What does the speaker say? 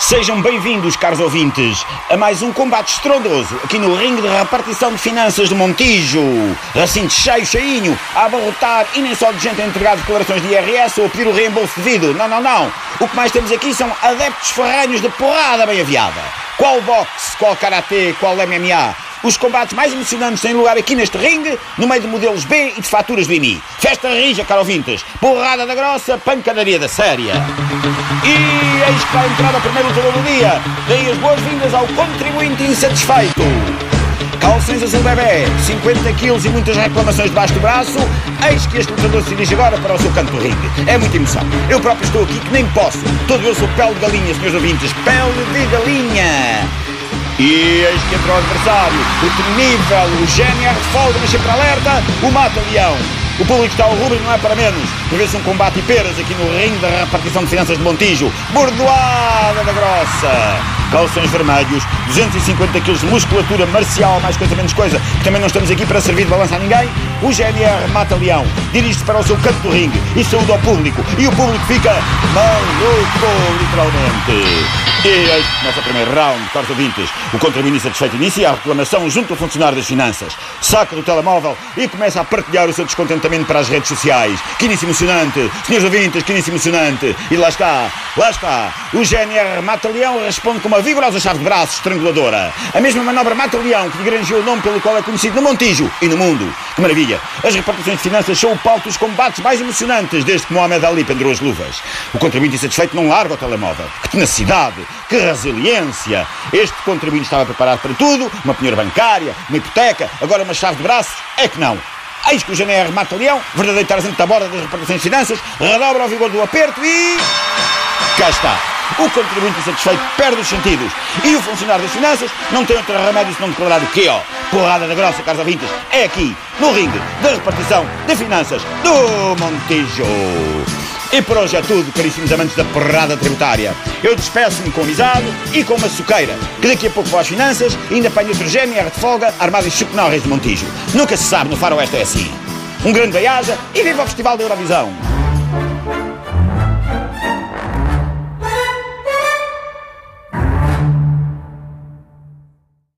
Sejam bem-vindos, caros ouvintes, a mais um combate estrondoso aqui no ringue de repartição de finanças de Montijo. Recinto cheio, cheinho, a abarrotar e nem só de gente a entregar declarações de IRS ou a pedir o reembolso devido. Não, não, não. O que mais temos aqui são adeptos ferranhos de porrada bem aviada. Qual boxe, qual karatê, qual MMA. Os combates mais emocionantes têm lugar aqui neste ringue, no meio de modelos B e de faturas do IMI. Festa rija, caro ouvintes. Porrada da grossa, pancadaria da séria. E eis que vai entrar a primeira lutador do dia. Dei as boas-vindas ao contribuinte insatisfeito. Calções azul bebê, 50 quilos e muitas reclamações debaixo do braço. Eis que este lutador se dirige agora para o seu canto do ringue. É muita emoção. Eu próprio estou aqui que nem posso. Todo eu sou pele de galinha, senhores ouvintes. Pele de galinha. E eis que entra o adversário, o temível, o GNR de folga, mas sempre alerta, o mata-leão. O público está ao rubro e não é para menos. Prevê-se um combate e peras aqui no ringue da repartição de finanças de Montijo. Bordoada da grossa. Calções vermelhos, 250 kg de musculatura marcial, mais coisa menos coisa, também não estamos aqui para servir de balança a ninguém. O GNR mata leão, dirige-se para o seu canto do ringue e saúda ao público. E o público fica maluco, literalmente. E que começa o primeiro round, caros ouvintes. O contribuinte satisfeito inicia a reclamação junto ao funcionário das finanças. Saca do telemóvel e começa a partilhar o seu descontentamento para as redes sociais. Que início emocionante! Senhores ouvintes, que início emocionante! E lá está, lá está. O GNR Mata-Leão responde com uma vigorosa chave de braço estranguladora. A mesma manobra Mata-Leão que lhe granjeou o nome pelo qual é conhecido no Montijo e no mundo. Maravilha! As repartições de finanças são o palco dos combates mais emocionantes desde que Mohamed Ali pendurou as luvas. O contribuinte insatisfeito não larga o telemóvel. Que tenacidade! Que resiliência! Este contribuinte estava preparado para tudo, uma penhora bancária, uma hipoteca, agora uma chave de braços, é que não. Eis que o GNR mata leão, verdadeiro Tarzan da borda das repartições de finanças, redobra o vigor do aperto e... Cá está. O contribuinte insatisfeito perde os sentidos. E o funcionário das finanças não tem outro remédio senão declarar o quê, ó? Porrada da grossa, caros ouvintes. É aqui, no ringue da repartição de finanças do Montijo. E por hoje é tudo, caríssimos amantes da porrada tributária. Eu despeço-me com amizade e com uma suqueira, que daqui a pouco vou às finanças e ainda apanho outro GMR de folga armado em chucnórreis de Montijo. Nunca se sabe, no faroeste é assim. Um grande beiaja e viva o Festival da Eurovisão!